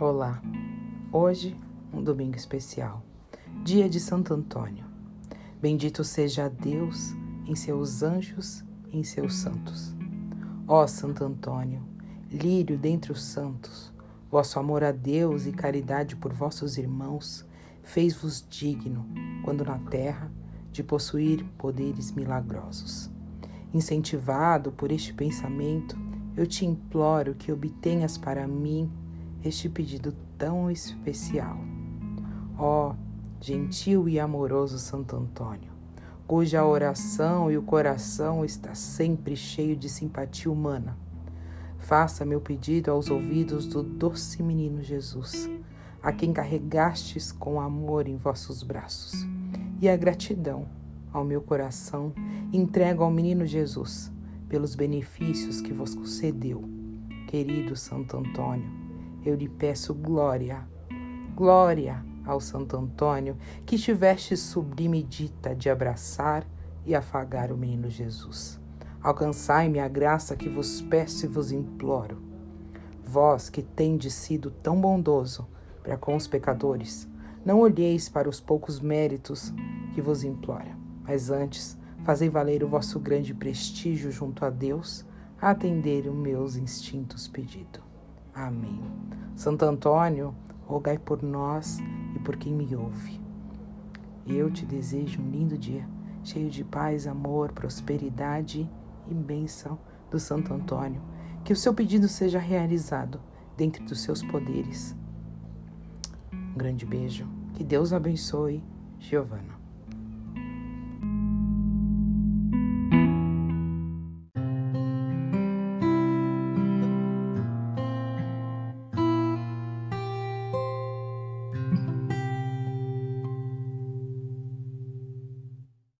Olá, hoje um domingo especial, dia de Santo Antônio. Bendito seja Deus em seus anjos e em seus santos. Ó Santo Antônio, lírio dentre os santos, vosso amor a Deus e caridade por vossos irmãos fez-vos digno, quando na terra, de possuir poderes milagrosos. Incentivado por este pensamento, eu te imploro que obtenhas para mim este pedido tão especial. Ó oh, gentil e amoroso Santo Antônio, cuja oração e o coração está sempre cheio de simpatia humana, faça meu pedido aos ouvidos do doce menino Jesus, a quem carregastes com amor em vossos braços, e a gratidão ao meu coração entrego ao menino Jesus pelos benefícios que vos concedeu, querido Santo Antônio eu lhe peço glória, glória ao Santo Antônio, que tiveste sublime dita de abraçar e afagar o menino Jesus. Alcançai-me a graça que vos peço e vos imploro. Vós que tendes sido tão bondoso para com os pecadores, não olheis para os poucos méritos que vos implora, mas antes fazei valer o vosso grande prestígio junto a Deus a atender os meus instintos pedidos. Amém. Santo Antônio, rogai por nós e por quem me ouve. Eu te desejo um lindo dia, cheio de paz, amor, prosperidade e bênção do Santo Antônio. Que o seu pedido seja realizado dentro dos seus poderes. Um grande beijo. Que Deus abençoe. Giovana.